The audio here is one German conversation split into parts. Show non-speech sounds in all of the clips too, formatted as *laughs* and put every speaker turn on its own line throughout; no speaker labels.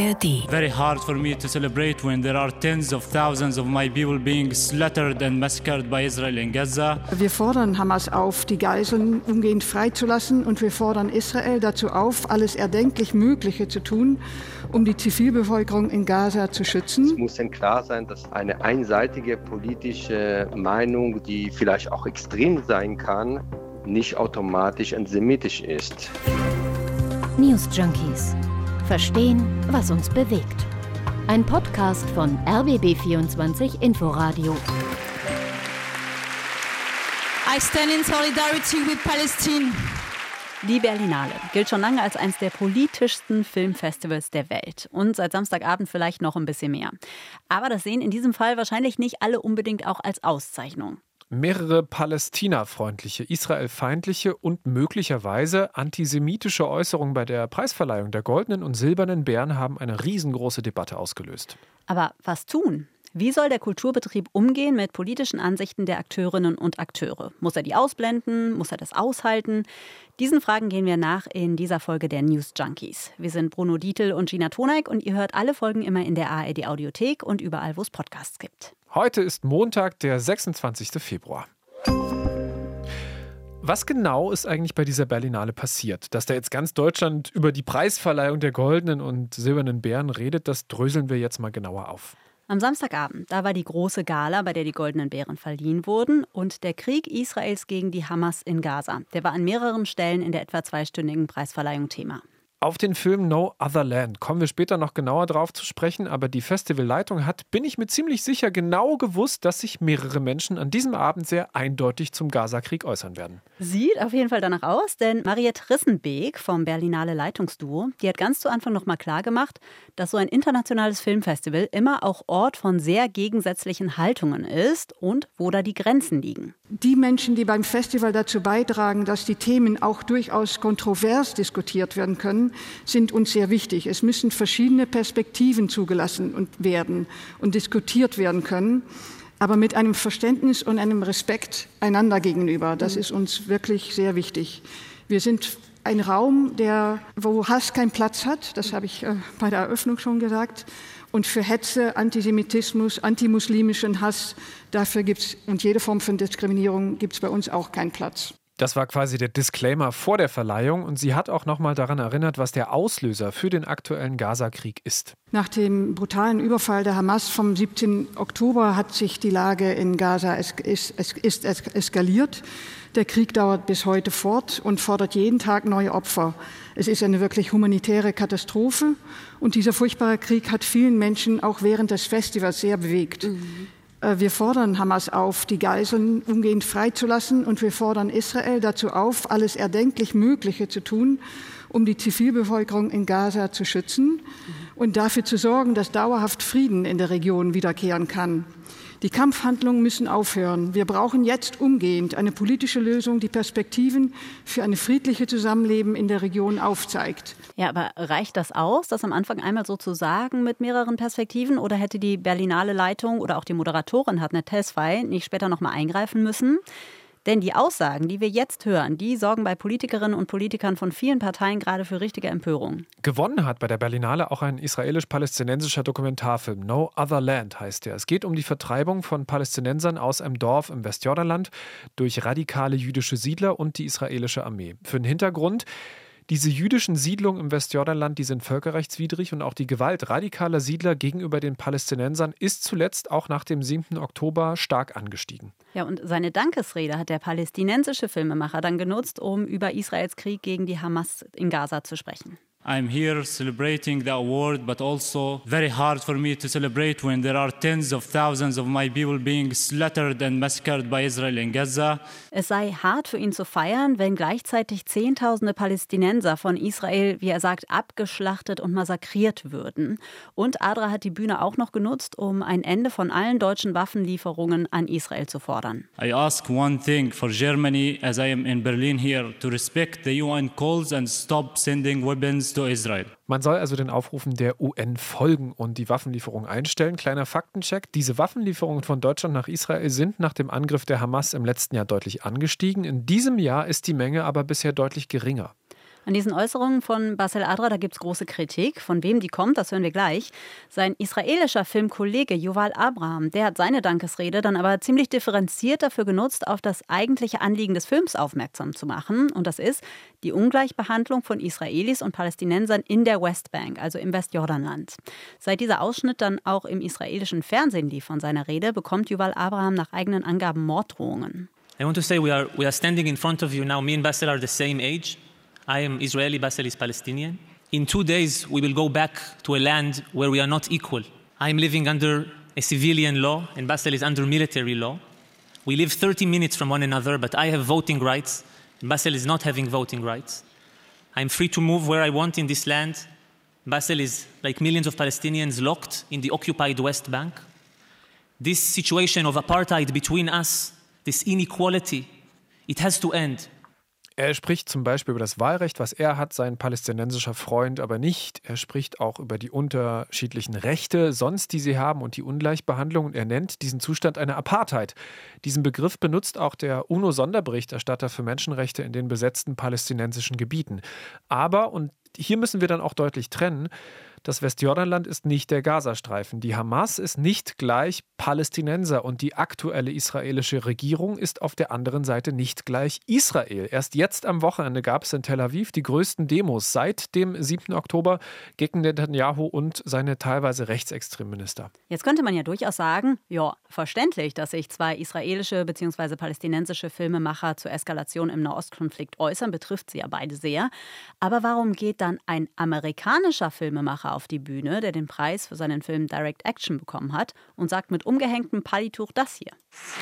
ARD.
Very hard for me to celebrate when there are tens of thousands of my people being slaughtered and massacred by Israel in Gaza.
Wir fordern Hamas auf, die Geiseln umgehend freizulassen und wir fordern Israel dazu auf, alles erdenklich Mögliche zu tun, um die Zivilbevölkerung in Gaza zu schützen.
Es muss denn klar sein, dass eine einseitige politische Meinung, die vielleicht auch extrem sein kann, nicht automatisch antisemitisch ist.
News Junkies. Verstehen, was uns bewegt. Ein Podcast von RBB24 Inforadio.
I stand in solidarity with Palestine.
Die Berlinale gilt schon lange als eines der politischsten Filmfestivals der Welt und seit Samstagabend vielleicht noch ein bisschen mehr. Aber das sehen in diesem Fall wahrscheinlich nicht alle unbedingt auch als Auszeichnung.
Mehrere palästinafreundliche, israelfeindliche und möglicherweise antisemitische Äußerungen bei der Preisverleihung der goldenen und silbernen Bären haben eine riesengroße Debatte ausgelöst.
Aber was tun? Wie soll der Kulturbetrieb umgehen mit politischen Ansichten der Akteurinnen und Akteure? Muss er die ausblenden? Muss er das aushalten? Diesen Fragen gehen wir nach in dieser Folge der News Junkies. Wir sind Bruno Dietl und Gina Toneik und ihr hört alle Folgen immer in der ARD Audiothek und überall, wo es Podcasts gibt.
Heute ist Montag, der 26. Februar. Was genau ist eigentlich bei dieser Berlinale passiert? Dass da jetzt ganz Deutschland über die Preisverleihung der goldenen und silbernen Bären redet, das dröseln wir jetzt mal genauer auf.
Am Samstagabend, da war die große Gala, bei der die goldenen Bären verliehen wurden und der Krieg Israels gegen die Hamas in Gaza. Der war an mehreren Stellen in der etwa zweistündigen Preisverleihung Thema.
Auf den Film No Other Land kommen wir später noch genauer drauf zu sprechen, aber die Festivalleitung hat, bin ich mir ziemlich sicher, genau gewusst, dass sich mehrere Menschen an diesem Abend sehr eindeutig zum Gazakrieg äußern werden.
Sieht auf jeden Fall danach aus, denn Mariette Rissenbeek vom Berlinale Leitungsduo, die hat ganz zu Anfang nochmal klar gemacht, dass so ein internationales Filmfestival immer auch Ort von sehr gegensätzlichen Haltungen ist und wo da die Grenzen liegen.
Die Menschen, die beim Festival dazu beitragen, dass die Themen auch durchaus kontrovers diskutiert werden können, sind uns sehr wichtig. Es müssen verschiedene Perspektiven zugelassen und werden und diskutiert werden können, aber mit einem Verständnis und einem Respekt einander gegenüber. Das ist uns wirklich sehr wichtig. Wir sind ein Raum, der, wo Hass keinen Platz hat, das habe ich äh, bei der Eröffnung schon gesagt. Und für Hetze, Antisemitismus, antimuslimischen Hass, dafür gibt es und jede Form von Diskriminierung gibt es bei uns auch keinen Platz.
Das war quasi der Disclaimer vor der Verleihung und sie hat auch nochmal daran erinnert, was der Auslöser für den aktuellen Gaza-Krieg ist.
Nach dem brutalen Überfall der Hamas vom 17. Oktober hat sich die Lage in Gaza es, es, es ist eskaliert. Der Krieg dauert bis heute fort und fordert jeden Tag neue Opfer. Es ist eine wirklich humanitäre Katastrophe und dieser furchtbare Krieg hat vielen Menschen auch während des Festivals sehr bewegt. Mhm. Wir fordern Hamas auf, die Geiseln umgehend freizulassen und wir fordern Israel dazu auf, alles erdenklich Mögliche zu tun, um die Zivilbevölkerung in Gaza zu schützen und dafür zu sorgen, dass dauerhaft Frieden in der Region wiederkehren kann. Die Kampfhandlungen müssen aufhören. Wir brauchen jetzt umgehend eine politische Lösung, die Perspektiven für ein friedliches Zusammenleben in der Region aufzeigt.
Ja, aber reicht das aus, das am Anfang einmal so zu sagen mit mehreren Perspektiven? Oder hätte die Berlinale Leitung oder auch die Moderatorin Hartnett Tesfaye nicht später noch mal eingreifen müssen? Denn die Aussagen, die wir jetzt hören, die sorgen bei Politikerinnen und Politikern von vielen Parteien gerade für richtige Empörung.
Gewonnen hat bei der Berlinale auch ein israelisch-palästinensischer Dokumentarfilm. No Other Land heißt er. Es geht um die Vertreibung von Palästinensern aus einem Dorf im Westjordanland durch radikale jüdische Siedler und die israelische Armee. Für den Hintergrund, diese jüdischen Siedlungen im Westjordanland, die sind völkerrechtswidrig und auch die Gewalt radikaler Siedler gegenüber den Palästinensern ist zuletzt auch nach dem 7. Oktober stark angestiegen.
Ja, und seine Dankesrede hat der palästinensische Filmemacher dann genutzt, um über Israels Krieg gegen die Hamas in Gaza zu sprechen.
I'm here celebrating the award, but also very hard for me to celebrate when there are tens of thousands of my people being slaughtered and massacred by Israel in Gaza.
Es sei hart für ihn zu feiern, wenn gleichzeitig Zehntausende Palästinenser von Israel, wie er sagt, abgeschlachtet und massakriert würden. Und Adra hat die Bühne auch noch genutzt, um ein Ende von allen deutschen Waffenlieferungen an Israel zu fordern.
I ask one thing for Germany, as I am in Berlin here, to respect the UN calls and stop sending weapons to Israel.
Man soll also den Aufrufen der UN folgen und die Waffenlieferung einstellen. Kleiner Faktencheck: Diese Waffenlieferungen von Deutschland nach Israel sind nach dem Angriff der Hamas im letzten Jahr deutlich angestiegen. In diesem Jahr ist die Menge aber bisher deutlich geringer.
An diesen Äußerungen von Basel Adra, da gibt es große Kritik. Von wem die kommt, das hören wir gleich. Sein israelischer Filmkollege Yuval Abraham, der hat seine Dankesrede dann aber ziemlich differenziert dafür genutzt, auf das eigentliche Anliegen des Films aufmerksam zu machen. Und das ist die Ungleichbehandlung von Israelis und Palästinensern in der Westbank, also im Westjordanland. Seit dieser Ausschnitt dann auch im israelischen Fernsehen lief von seiner Rede, bekommt Yuval Abraham nach eigenen Angaben Morddrohungen.
I want to say we are, we are standing in front of you now. Me and Basel are the same age. I am Israeli, Basel is Palestinian. In two days, we will go back to a land where we are not equal. I am living under a civilian law, and Basel is under military law. We live 30 minutes from one another, but I have voting rights, and Basel is not having voting rights. I'm free to move where I want in this land. Basel is, like millions of Palestinians, locked in the occupied West Bank. This situation of apartheid between us this inequality, it has to end.
Er spricht zum Beispiel über das Wahlrecht, was er hat, sein palästinensischer Freund aber nicht. Er spricht auch über die unterschiedlichen Rechte sonst, die sie haben und die Ungleichbehandlung. Und er nennt diesen Zustand eine Apartheid. Diesen Begriff benutzt auch der UNO-Sonderberichterstatter für Menschenrechte in den besetzten palästinensischen Gebieten. Aber, und hier müssen wir dann auch deutlich trennen, das Westjordanland ist nicht der Gazastreifen. Die Hamas ist nicht gleich Palästinenser und die aktuelle israelische Regierung ist auf der anderen Seite nicht gleich Israel. Erst jetzt am Wochenende gab es in Tel Aviv die größten Demos seit dem 7. Oktober gegen Netanyahu und seine teilweise rechtsextremen Minister.
Jetzt könnte man ja durchaus sagen, ja, verständlich, dass sich zwei israelische bzw. palästinensische Filmemacher zur Eskalation im Nahostkonflikt äußern, betrifft sie ja beide sehr. Aber warum geht dann ein amerikanischer Filmemacher auf die Bühne, der den Preis für seinen Film Direct Action bekommen hat und sagt mit umgehängtem Pallituch das hier.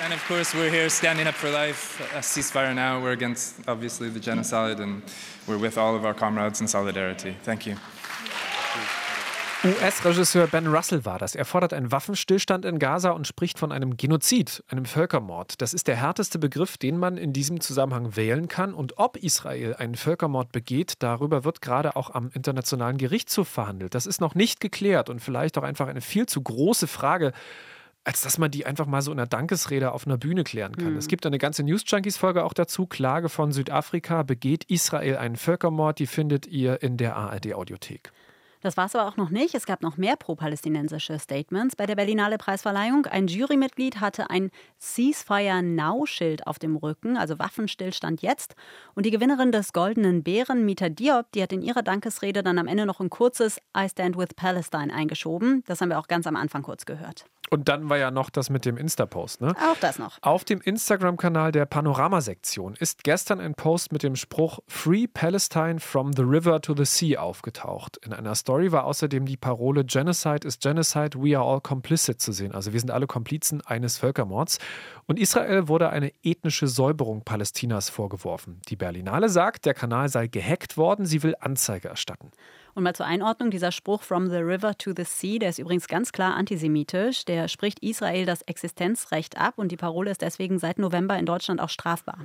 And of course we're here standing up for life, a ceasefire now. We're against obviously the genocide and we're with all of our comrades in solidarity. Thank you.
US-Regisseur Ben Russell war das. Er fordert einen Waffenstillstand in Gaza und spricht von einem Genozid, einem Völkermord. Das ist der härteste Begriff, den man in diesem Zusammenhang wählen kann. Und ob Israel einen Völkermord begeht, darüber wird gerade auch am Internationalen Gerichtshof verhandelt. Das ist noch nicht geklärt und vielleicht auch einfach eine viel zu große Frage als dass man die einfach mal so in einer Dankesrede auf einer Bühne klären kann. Mhm. Es gibt eine ganze News Junkies Folge auch dazu. Klage von Südafrika begeht Israel einen Völkermord. Die findet ihr in der ARD Audiothek.
Das war es aber auch noch nicht. Es gab noch mehr pro-palästinensische Statements bei der Berlinale Preisverleihung. Ein Jurymitglied hatte ein Ceasefire Now-Schild auf dem Rücken, also Waffenstillstand jetzt. Und die Gewinnerin des Goldenen Bären, Mita Diop, die hat in ihrer Dankesrede dann am Ende noch ein kurzes I Stand with Palestine eingeschoben. Das haben wir auch ganz am Anfang kurz gehört.
Und dann war ja noch das mit dem Insta-Post. Ne?
Auch das noch.
Auf dem Instagram-Kanal der Panorama-Sektion ist gestern ein Post mit dem Spruch Free Palestine from the River to the Sea aufgetaucht. In einer Story war außerdem die Parole Genocide is Genocide, we are all complicit zu sehen. Also wir sind alle Komplizen eines Völkermords. Und Israel wurde eine ethnische Säuberung Palästinas vorgeworfen. Die Berlinale sagt, der Kanal sei gehackt worden, sie will Anzeige erstatten.
Und mal zur Einordnung, dieser Spruch From the River to the Sea, der ist übrigens ganz klar antisemitisch. Der spricht Israel das Existenzrecht ab und die Parole ist deswegen seit November in Deutschland auch strafbar.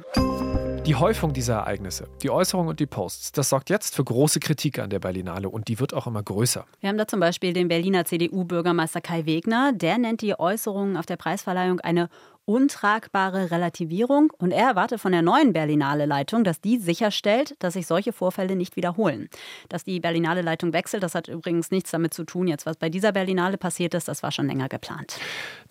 Die Häufung dieser Ereignisse, die Äußerungen und die Posts, das sorgt jetzt für große Kritik an der Berlinale und die wird auch immer größer.
Wir haben da zum Beispiel den Berliner CDU-Bürgermeister Kai Wegner. Der nennt die Äußerungen auf der Preisverleihung eine untragbare Relativierung und er erwartet von der neuen Berlinale Leitung, dass die sicherstellt, dass sich solche Vorfälle nicht wiederholen. Dass die Berlinale Leitung wechselt, das hat übrigens nichts damit zu tun, jetzt was bei dieser Berlinale passiert ist, das war schon länger geplant.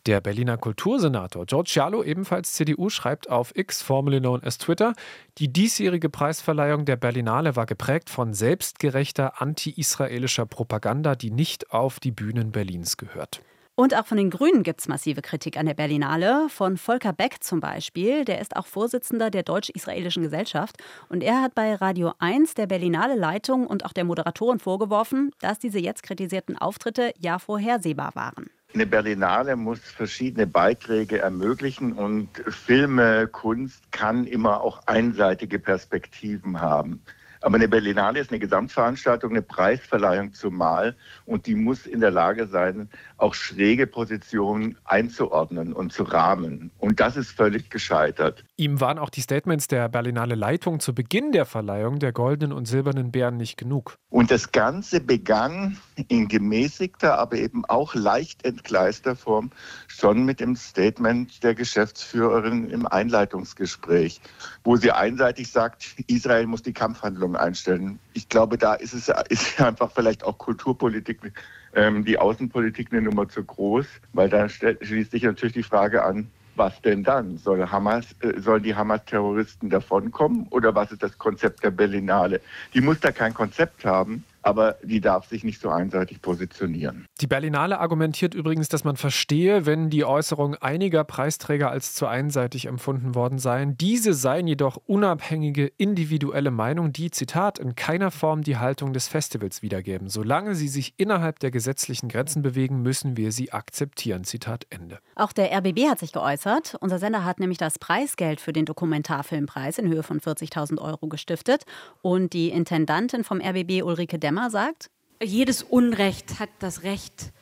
Der Berliner Kultursenator George Cialo, ebenfalls CDU, schreibt auf X, formerly known as Twitter, die diesjährige Preisverleihung der Berlinale war geprägt von selbstgerechter anti-israelischer Propaganda, die nicht auf die Bühnen Berlins gehört.
Und auch von den Grünen gibt es massive Kritik an der Berlinale. Von Volker Beck zum Beispiel, der ist auch Vorsitzender der Deutsch-Israelischen Gesellschaft. Und er hat bei Radio 1 der Berlinale Leitung und auch der Moderatorin vorgeworfen, dass diese jetzt kritisierten Auftritte ja vorhersehbar waren.
Eine Berlinale muss verschiedene Beiträge ermöglichen und Filme, Kunst kann immer auch einseitige Perspektiven haben. Aber eine Berlinale ist eine Gesamtveranstaltung, eine Preisverleihung zumal und die muss in der Lage sein, auch schräge Positionen einzuordnen und zu rahmen. Und das ist völlig gescheitert.
Ihm waren auch die Statements der Berlinale Leitung zu Beginn der Verleihung der goldenen und silbernen Bären nicht genug.
Und das Ganze begann in gemäßigter, aber eben auch leicht entgleister Form schon mit dem Statement der Geschäftsführerin im Einleitungsgespräch, wo sie einseitig sagt, Israel muss die Kampfhandlungen einstellen. Ich glaube, da ist es ist *laughs* einfach vielleicht auch Kulturpolitik, ähm, die Außenpolitik eine Nummer zu groß, weil da schließt sich natürlich die Frage an, was denn dann? Soll Hamas, äh, sollen die Hamas-Terroristen davonkommen oder was ist das Konzept der Berlinale? Die muss da kein Konzept haben, aber die darf sich nicht so einseitig positionieren.
Die Berlinale argumentiert übrigens, dass man verstehe, wenn die Äußerungen einiger Preisträger als zu einseitig empfunden worden seien. Diese seien jedoch unabhängige, individuelle Meinungen, die, Zitat, in keiner Form die Haltung des Festivals wiedergeben. Solange sie sich innerhalb der gesetzlichen Grenzen bewegen, müssen wir sie akzeptieren. Zitat Ende.
Auch der RBB hat sich geäußert. Unser Sender hat nämlich das Preisgeld für den Dokumentarfilmpreis in Höhe von 40.000 Euro gestiftet. Und die Intendantin vom RBB, Ulrike Demmer, Emma sagt?
Jedes Unrecht hat das Recht,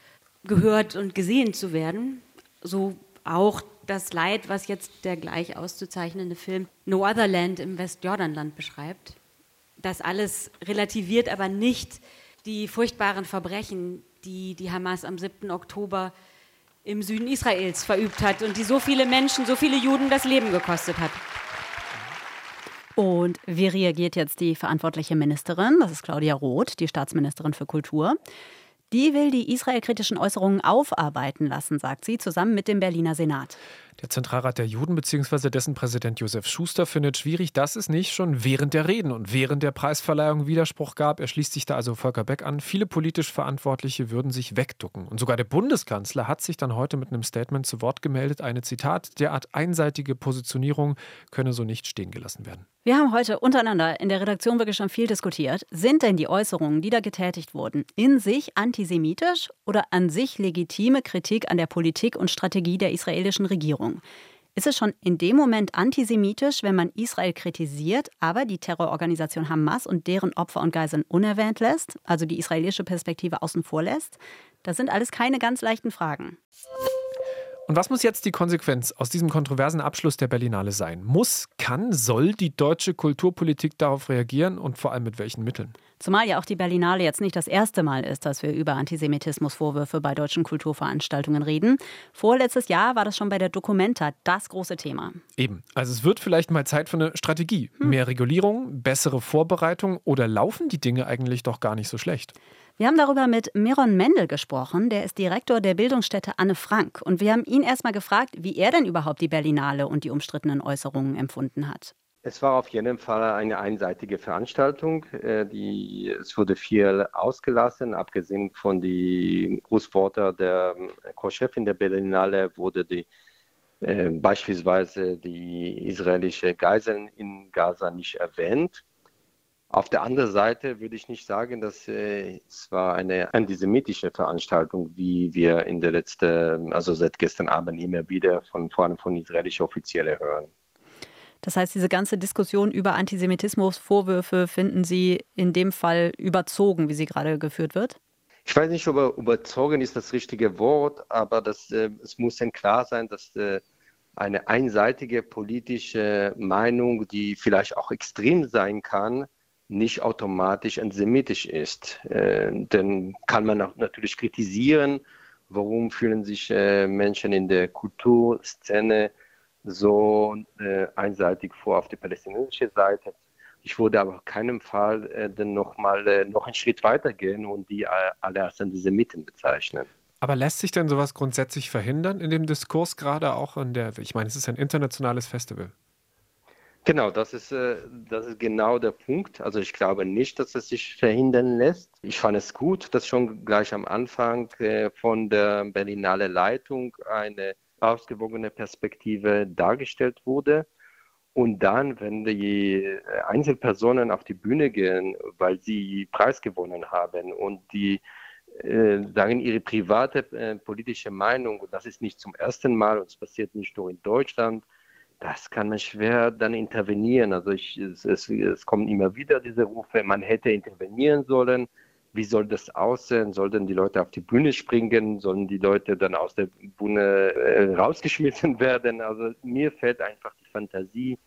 gehört und gesehen zu werden. So auch das Leid, was jetzt der gleich auszuzeichnende Film No Other Land im Westjordanland beschreibt. Das alles relativiert aber nicht die furchtbaren Verbrechen, die die Hamas am 7. Oktober im Süden Israels verübt hat und die so viele Menschen, so viele Juden das Leben gekostet hat.
Und wie reagiert jetzt die verantwortliche Ministerin? Das ist Claudia Roth, die Staatsministerin für Kultur. Die will die israelkritischen Äußerungen aufarbeiten lassen, sagt sie, zusammen mit dem Berliner Senat.
Der Zentralrat der Juden bzw. dessen Präsident Josef Schuster findet schwierig, dass es nicht schon während der Reden und während der Preisverleihung Widerspruch gab. Er schließt sich da also Volker Beck an. Viele politisch Verantwortliche würden sich wegducken. Und sogar der Bundeskanzler hat sich dann heute mit einem Statement zu Wort gemeldet. Eine Zitat, derart einseitige Positionierung könne so nicht stehen gelassen werden.
Wir haben heute untereinander in der Redaktion wirklich schon viel diskutiert. Sind denn die Äußerungen, die da getätigt wurden, in sich antisemitisch oder an sich legitime Kritik an der Politik und Strategie der israelischen Regierung? Regierung. Ist es schon in dem Moment antisemitisch, wenn man Israel kritisiert, aber die Terrororganisation Hamas und deren Opfer und Geiseln unerwähnt lässt, also die israelische Perspektive außen vor lässt? Das sind alles keine ganz leichten Fragen.
Und was muss jetzt die Konsequenz aus diesem kontroversen Abschluss der Berlinale sein? Muss, kann, soll die deutsche Kulturpolitik darauf reagieren und vor allem mit welchen Mitteln?
Zumal ja auch die Berlinale jetzt nicht das erste Mal ist, dass wir über Antisemitismusvorwürfe bei deutschen Kulturveranstaltungen reden. Vorletztes Jahr war das schon bei der Documenta das große Thema.
Eben. Also es wird vielleicht mal Zeit für eine Strategie. Hm. Mehr Regulierung, bessere Vorbereitung oder laufen die Dinge eigentlich doch gar nicht so schlecht?
Wir haben darüber mit Miron Mendel gesprochen, der ist Direktor der Bildungsstätte Anne Frank. Und wir haben ihn erstmal gefragt, wie er denn überhaupt die Berlinale und die umstrittenen Äußerungen empfunden hat.
Es war auf jeden Fall eine einseitige Veranstaltung. Äh, die, es wurde viel ausgelassen, abgesehen von den Grußworten der Co-Chefin der Berlinale wurde die, äh, beispielsweise die israelische Geiseln in Gaza nicht erwähnt. Auf der anderen Seite würde ich nicht sagen, dass äh, es war eine antisemitische Veranstaltung, wie wir in der letzten, also seit gestern Abend immer wieder von vor allem von israelischen Offiziellen hören.
Das heißt, diese ganze Diskussion über Antisemitismusvorwürfe finden Sie in dem Fall überzogen, wie sie gerade geführt wird?
Ich weiß nicht, ob überzogen ist das richtige Wort, aber das, äh, es muss dann klar sein, dass äh, eine einseitige politische Meinung, die vielleicht auch extrem sein kann, nicht automatisch antisemitisch ist. Äh, dann kann man auch natürlich kritisieren, warum fühlen sich äh, Menschen in der Kulturszene so äh, einseitig vor auf die palästinensische Seite. Ich würde aber auf keinen Fall äh, dann noch mal äh, noch einen Schritt weiter gehen und die äh, alle als Antisemiten bezeichnen.
Aber lässt sich denn sowas grundsätzlich verhindern in dem Diskurs, gerade auch in der, ich meine, es ist ein internationales Festival?
Genau, das ist, äh, das ist genau der Punkt. Also ich glaube nicht, dass es sich verhindern lässt. Ich fand es gut, dass schon gleich am Anfang äh, von der Berlinale Leitung eine ausgewogene Perspektive dargestellt wurde. Und dann, wenn die Einzelpersonen auf die Bühne gehen, weil sie Preis gewonnen haben und die äh, sagen ihre private politische Meinung, und das ist nicht zum ersten Mal und es passiert nicht nur in Deutschland, das kann man schwer dann intervenieren. Also ich, es, es, es kommen immer wieder diese Rufe, man hätte intervenieren sollen. wie soll das aussehen? Sollen die Leute auf die Bühne springen? Sollen die Leute dann aus der Bühne äh, rausgeschmissen *laughs* werden? Also mir fehlt einfach die Fantasie,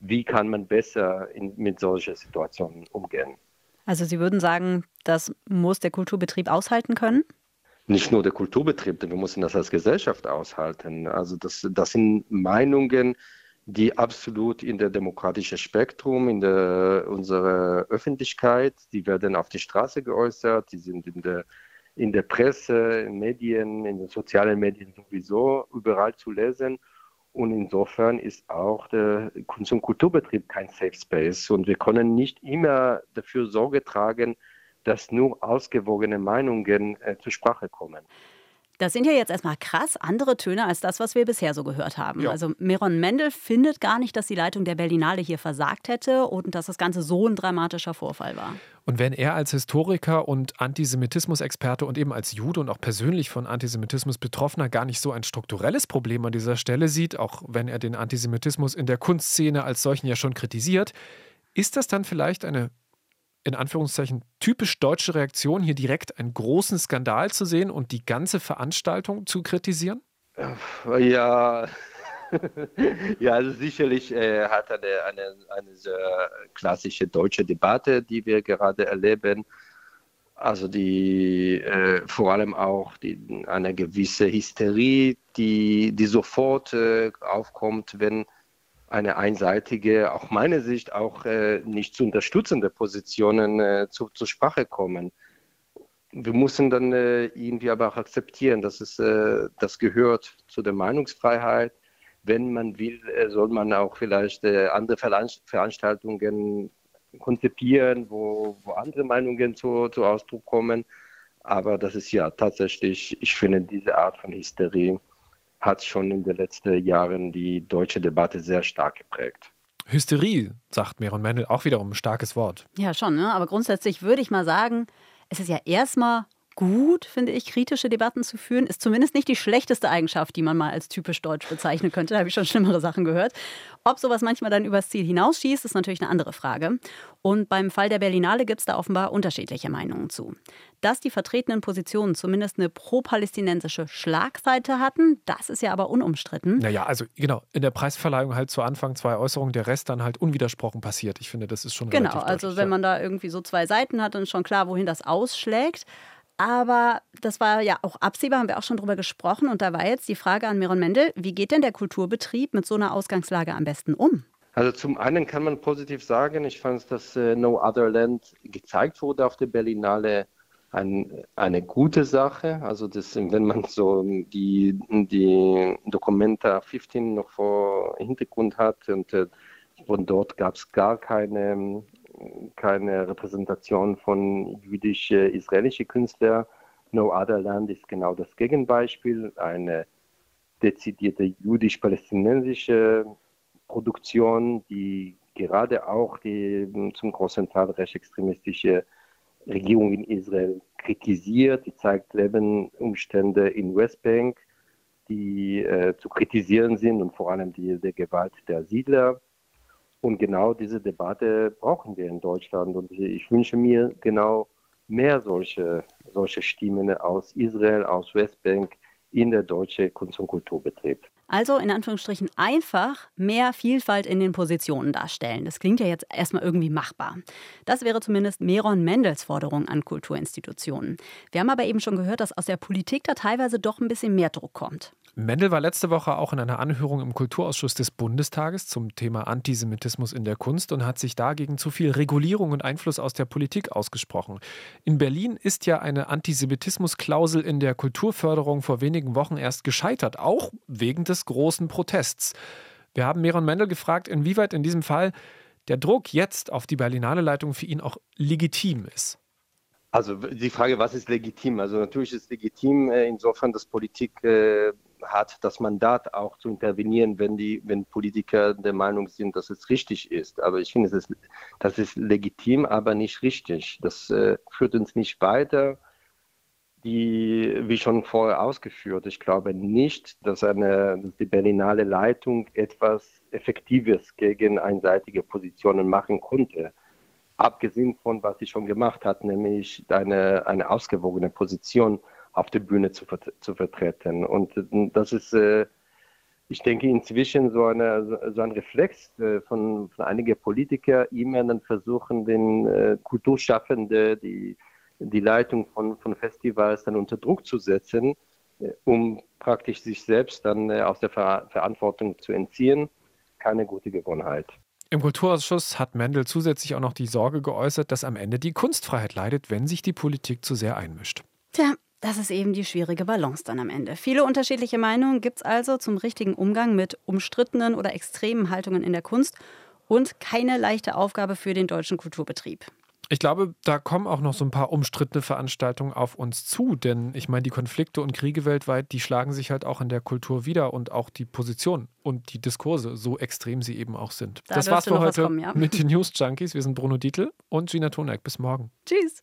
wie kann man besser in, mit solchen Situationen umgehen.
Also Sie würden sagen, das muss der Kulturbetrieb aushalten können?
Nicht nur der Kulturbetrieb, wir müssen das als Gesellschaft aushalten. Also das, das sind Meinungen, die absolut in der demokratischen Spektrum, in der, unserer Öffentlichkeit, die werden auf die Straße geäußert, die sind in der, in der Presse, in Medien, in den sozialen Medien sowieso überall zu lesen. Und insofern ist auch der Kunst- und Kulturbetrieb kein Safe Space. Und wir können nicht immer dafür Sorge tragen, dass nur ausgewogene Meinungen äh, zur Sprache kommen.
Das sind ja jetzt erstmal krass andere Töne als das, was wir bisher so gehört haben. Ja. Also Meron Mendel findet gar nicht, dass die Leitung der Berlinale hier versagt hätte und dass das Ganze so ein dramatischer Vorfall war.
Und wenn er als Historiker und Antisemitismusexperte und eben als Jude und auch persönlich von Antisemitismus Betroffener gar nicht so ein strukturelles Problem an dieser Stelle sieht, auch wenn er den Antisemitismus in der Kunstszene als solchen ja schon kritisiert, ist das dann vielleicht eine in Anführungszeichen typisch deutsche Reaktion, hier direkt einen großen Skandal zu sehen und die ganze Veranstaltung zu kritisieren?
Ja, *laughs* ja, also sicherlich äh, hat eine, eine, eine sehr klassische deutsche Debatte, die wir gerade erleben. Also die äh, vor allem auch die, eine gewisse Hysterie, die, die sofort äh, aufkommt, wenn eine einseitige, auch meine Sicht, auch äh, nicht zu unterstützende Positionen äh, zu, zur Sprache kommen. Wir müssen dann äh, irgendwie aber auch akzeptieren, dass es, äh, das gehört zu der Meinungsfreiheit. Wenn man will, äh, soll man auch vielleicht äh, andere Veranstaltungen konzipieren, wo, wo andere Meinungen zu, zu Ausdruck kommen. Aber das ist ja tatsächlich, ich finde, diese Art von Hysterie hat schon in den letzten Jahren die deutsche Debatte sehr stark geprägt.
Hysterie, sagt Meron Mendel, auch wiederum ein starkes Wort.
Ja, schon, ne? aber grundsätzlich würde ich mal sagen, es ist ja erstmal gut, finde ich, kritische Debatten zu führen. Ist zumindest nicht die schlechteste Eigenschaft, die man mal als typisch deutsch bezeichnen könnte. Da habe ich schon schlimmere Sachen gehört. Ob sowas manchmal dann übers Ziel hinausschießt, ist natürlich eine andere Frage. Und beim Fall der Berlinale gibt es da offenbar unterschiedliche Meinungen zu. Dass die vertretenen Positionen zumindest eine pro-palästinensische Schlagseite hatten, das ist ja aber unumstritten.
Naja, also genau, in der Preisverleihung halt zu Anfang zwei Äußerungen, der Rest dann halt unwidersprochen passiert. Ich finde, das ist schon
Genau, also wenn man da irgendwie so zwei Seiten hat, dann ist schon klar, wohin das ausschlägt. Aber das war ja auch absehbar, haben wir auch schon drüber gesprochen. Und da war jetzt die Frage an Miron Mendel, wie geht denn der Kulturbetrieb mit so einer Ausgangslage am besten um?
Also zum einen kann man positiv sagen, ich fand, dass äh, No Other Land gezeigt wurde auf der Berlinale, ein, eine gute Sache. Also das, wenn man so die, die Documenta 15 noch vor Hintergrund hat und äh, von dort gab es gar keine keine Repräsentation von jüdisch-israelischen Künstlern. No Other Land ist genau das Gegenbeispiel, eine dezidierte jüdisch-palästinensische Produktion, die gerade auch die zum großen Teil rechtsextremistische Regierung in Israel kritisiert. Die zeigt Lebensumstände in Westbank, die äh, zu kritisieren sind und vor allem die der Gewalt der Siedler. Und genau diese Debatte brauchen wir in Deutschland. Und ich wünsche mir genau mehr solche, solche Stimmen aus Israel, aus Westbank in der deutschen Kunst- und Kulturbetrieb.
Also in Anführungsstrichen einfach mehr Vielfalt in den Positionen darstellen. Das klingt ja jetzt erstmal irgendwie machbar. Das wäre zumindest Meron Mendels Forderung an Kulturinstitutionen. Wir haben aber eben schon gehört, dass aus der Politik da teilweise doch ein bisschen mehr Druck kommt.
Mendel war letzte Woche auch in einer Anhörung im Kulturausschuss des Bundestages zum Thema Antisemitismus in der Kunst und hat sich dagegen zu viel Regulierung und Einfluss aus der Politik ausgesprochen. In Berlin ist ja eine Antisemitismusklausel in der Kulturförderung vor wenigen Wochen erst gescheitert, auch wegen des großen Protests. Wir haben Meron Mendel gefragt, inwieweit in diesem Fall der Druck jetzt auf die Berlinale Leitung für ihn auch legitim ist.
Also die Frage, was ist legitim? Also natürlich ist legitim äh, insofern, dass Politik äh, hat das Mandat auch zu intervenieren, wenn die, wenn Politiker der Meinung sind, dass es richtig ist. Aber ich finde, das ist, das ist legitim, aber nicht richtig. Das äh, führt uns nicht weiter. Die, wie schon vorher ausgeführt, ich glaube nicht, dass, eine, dass die Berlinale Leitung etwas Effektives gegen einseitige Positionen machen konnte. abgesehen von was sie schon gemacht hat, nämlich eine, eine ausgewogene Position auf der Bühne zu, zu vertreten. Und äh, das ist, äh, ich denke, inzwischen so, eine, so ein Reflex äh, von, von einigen Politikern, immer dann versuchen, den äh, Kulturschaffenden, die, die Leitung von, von Festivals dann unter Druck zu setzen, äh, um praktisch sich selbst dann äh, aus der Ver Verantwortung zu entziehen. Keine gute Gewohnheit.
Im Kulturausschuss hat Mendel zusätzlich auch noch die Sorge geäußert, dass am Ende die Kunstfreiheit leidet, wenn sich die Politik zu sehr einmischt.
Tja, das ist eben die schwierige Balance dann am Ende. Viele unterschiedliche Meinungen gibt es also zum richtigen Umgang mit umstrittenen oder extremen Haltungen in der Kunst und keine leichte Aufgabe für den deutschen Kulturbetrieb.
Ich glaube, da kommen auch noch so ein paar umstrittene Veranstaltungen auf uns zu, denn ich meine, die Konflikte und Kriege weltweit, die schlagen sich halt auch in der Kultur wieder und auch die Position und die Diskurse, so extrem sie eben auch sind.
Da
das war's für heute
kommen, ja?
mit den News Junkies. Wir sind Bruno Dietl und Gina Tonek. Bis morgen.
Tschüss.